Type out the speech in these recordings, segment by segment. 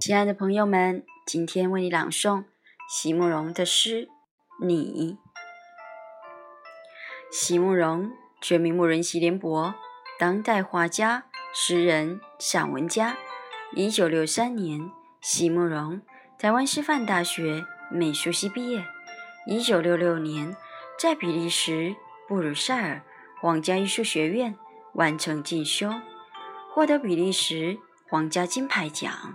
亲爱的朋友们，今天为你朗诵席慕容的诗《你》。席慕容，全名慕人席联博，当代画家、诗人、散文家。一九六三年，席慕容台湾师范大学美术系毕业。一九六六年，在比利时布鲁塞尔皇家艺术学院完成进修，获得比利时皇家金牌奖。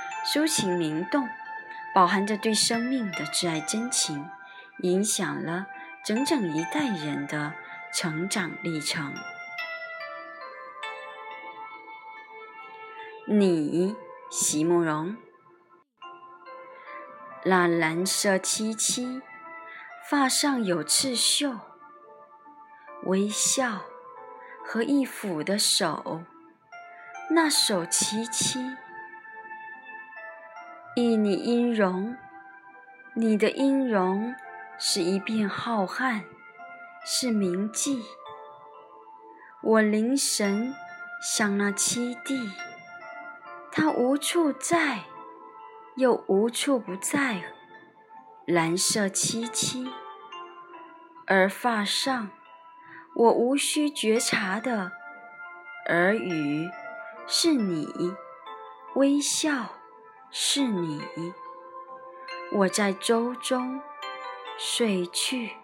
抒情灵动，饱含着对生命的挚爱真情，影响了整整一代人的成长历程。你，席慕容。那蓝色凄凄，发上有刺绣，微笑和一抚的手，那手凄凄。忆你音容，你的音容是一片浩瀚，是铭记。我凝神想那七弟，他无处在，又无处不在。蓝色凄凄，而发上，我无需觉察的耳语是你微笑。是你，我在舟中睡去。